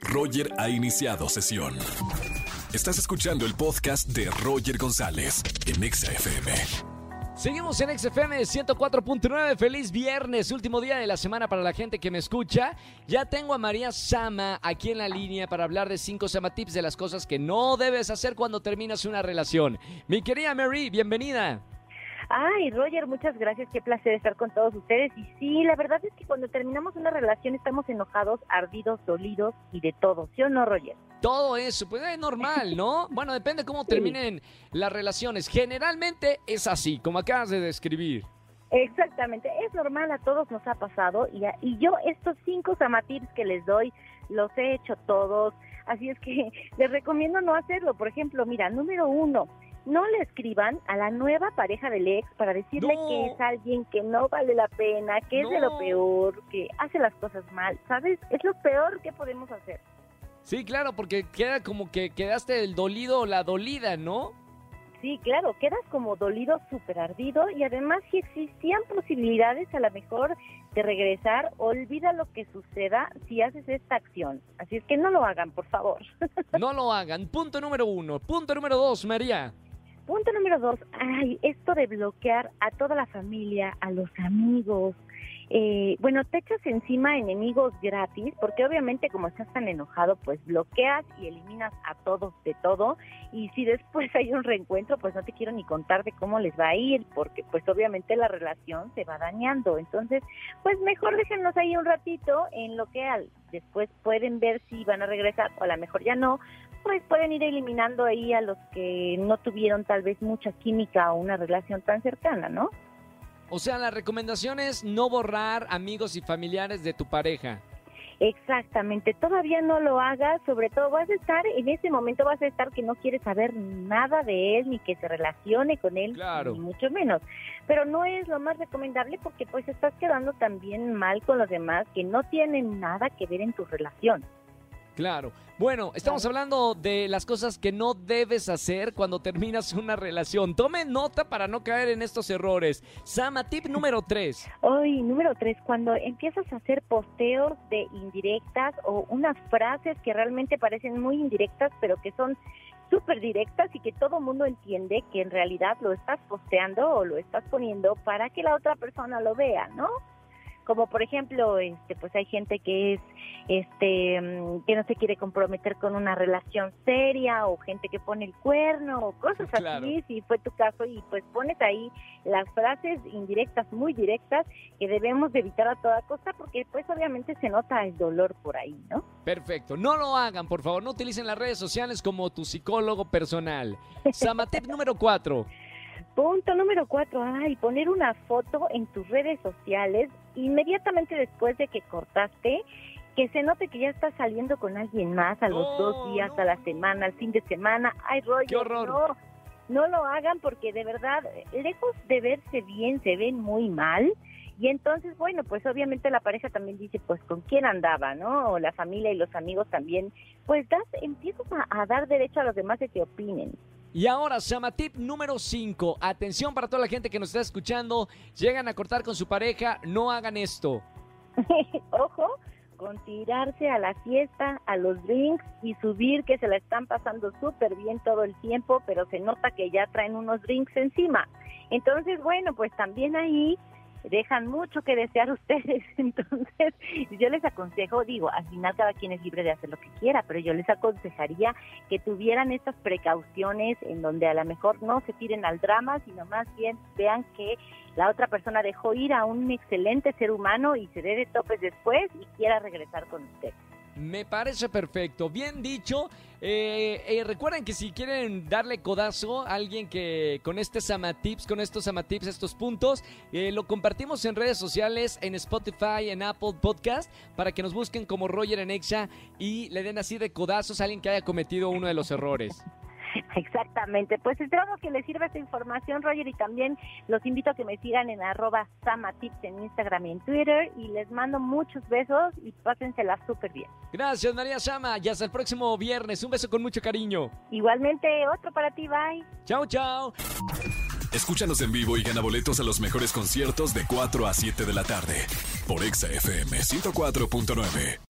Roger ha iniciado sesión. Estás escuchando el podcast de Roger González en Exa FM. Seguimos en XFM 104.9. Feliz viernes, último día de la semana para la gente que me escucha. Ya tengo a María Sama aquí en la línea para hablar de 5 Sama Tips de las cosas que no debes hacer cuando terminas una relación. Mi querida Mary, bienvenida. Ay, Roger, muchas gracias. Qué placer estar con todos ustedes. Y sí, la verdad es que cuando terminamos una relación estamos enojados, ardidos, dolidos y de todo. ¿Sí o no, Roger? Todo eso, pues es normal, ¿no? Bueno, depende cómo terminen las relaciones. Generalmente es así, como acabas de describir. Exactamente, es normal, a todos nos ha pasado y, y yo estos cinco samatips que les doy los he hecho todos, así es que les recomiendo no hacerlo. Por ejemplo, mira, número uno, no le escriban a la nueva pareja del ex para decirle que es alguien que no vale la pena, que es de lo peor, que hace las cosas mal, ¿sabes? Es lo peor que podemos hacer. Sí, claro, porque queda como que quedaste el dolido o la dolida, ¿no? Sí, claro, quedas como dolido, súper ardido y además si existían posibilidades a lo mejor de regresar, olvida lo que suceda si haces esta acción. Así es que no lo hagan, por favor. No lo hagan. Punto número uno. Punto número dos, María. Punto número dos, ay, esto de bloquear a toda la familia, a los amigos. Eh, bueno, te echas encima enemigos gratis, porque obviamente como estás tan enojado, pues bloqueas y eliminas a todos de todo. Y si después hay un reencuentro, pues no te quiero ni contar de cómo les va a ir, porque pues obviamente la relación se va dañando. Entonces, pues mejor déjenos ahí un ratito en lo que al, después pueden ver si van a regresar o a lo mejor ya no, pues pueden ir eliminando ahí a los que no tuvieron tal vez mucha química o una relación tan cercana, ¿no? O sea, la recomendación es no borrar amigos y familiares de tu pareja. Exactamente, todavía no lo hagas, sobre todo vas a estar, en ese momento vas a estar que no quieres saber nada de él, ni que se relacione con él, claro. ni mucho menos. Pero no es lo más recomendable porque pues estás quedando también mal con los demás que no tienen nada que ver en tu relación. Claro. Bueno, estamos hablando de las cosas que no debes hacer cuando terminas una relación. Tome nota para no caer en estos errores. Sama, tip número 3. Hoy, número 3, cuando empiezas a hacer posteos de indirectas o unas frases que realmente parecen muy indirectas, pero que son súper directas y que todo mundo entiende que en realidad lo estás posteando o lo estás poniendo para que la otra persona lo vea, ¿no? como por ejemplo este pues hay gente que es este mm, que no se quiere comprometer con una relación seria o gente que pone el cuerno o cosas así si fue tu caso y pues pones ahí las frases indirectas muy directas que debemos de evitar a toda costa porque pues obviamente se nota el dolor por ahí no perfecto. No lo hagan por favor no utilicen las redes sociales como tu psicólogo personal. Samatep número cuatro. Punto número cuatro, ay, poner una foto en tus redes sociales inmediatamente después de que cortaste, que se note que ya estás saliendo con alguien más a los dos días, a la semana, al fin de semana. Ay, Roger, no, no lo hagan porque de verdad, lejos de verse bien, se ven muy mal. Y entonces, bueno, pues obviamente la pareja también dice, pues con quién andaba, ¿no? O la familia y los amigos también, pues das, empiezas a, a dar derecho a los demás de que opinen. Y ahora, llama tip número 5. Atención para toda la gente que nos está escuchando. Llegan a cortar con su pareja, no hagan esto. Ojo con tirarse a la fiesta, a los drinks y subir que se la están pasando súper bien todo el tiempo, pero se nota que ya traen unos drinks encima. Entonces, bueno, pues también ahí dejan mucho que desear ustedes. Entonces, yo les aconsejo, digo, al final cada quien es libre de hacer lo que quiera, pero yo les aconsejaría que tuvieran estas precauciones en donde a lo mejor no se tiren al drama, sino más bien vean que la otra persona dejó ir a un excelente ser humano y se dé de topes después y quiera regresar con usted. Me parece perfecto. Bien dicho. Eh, eh, recuerden que si quieren darle codazo a alguien que con este Samatips, con estos Samatips, estos puntos, eh, lo compartimos en redes sociales, en Spotify, en Apple Podcast, para que nos busquen como Roger en Exa y le den así de codazos a alguien que haya cometido uno de los errores. Exactamente, pues esperamos que les sirva esta información, Roger, y también los invito a que me sigan en arroba samatips en Instagram y en Twitter, y les mando muchos besos y pásensela súper bien. Gracias, María Sama, y hasta el próximo viernes, un beso con mucho cariño. Igualmente, otro para ti, bye. Chao, chao. Escúchanos en vivo y gana boletos a los mejores conciertos de 4 a 7 de la tarde por Exa FM 104.9.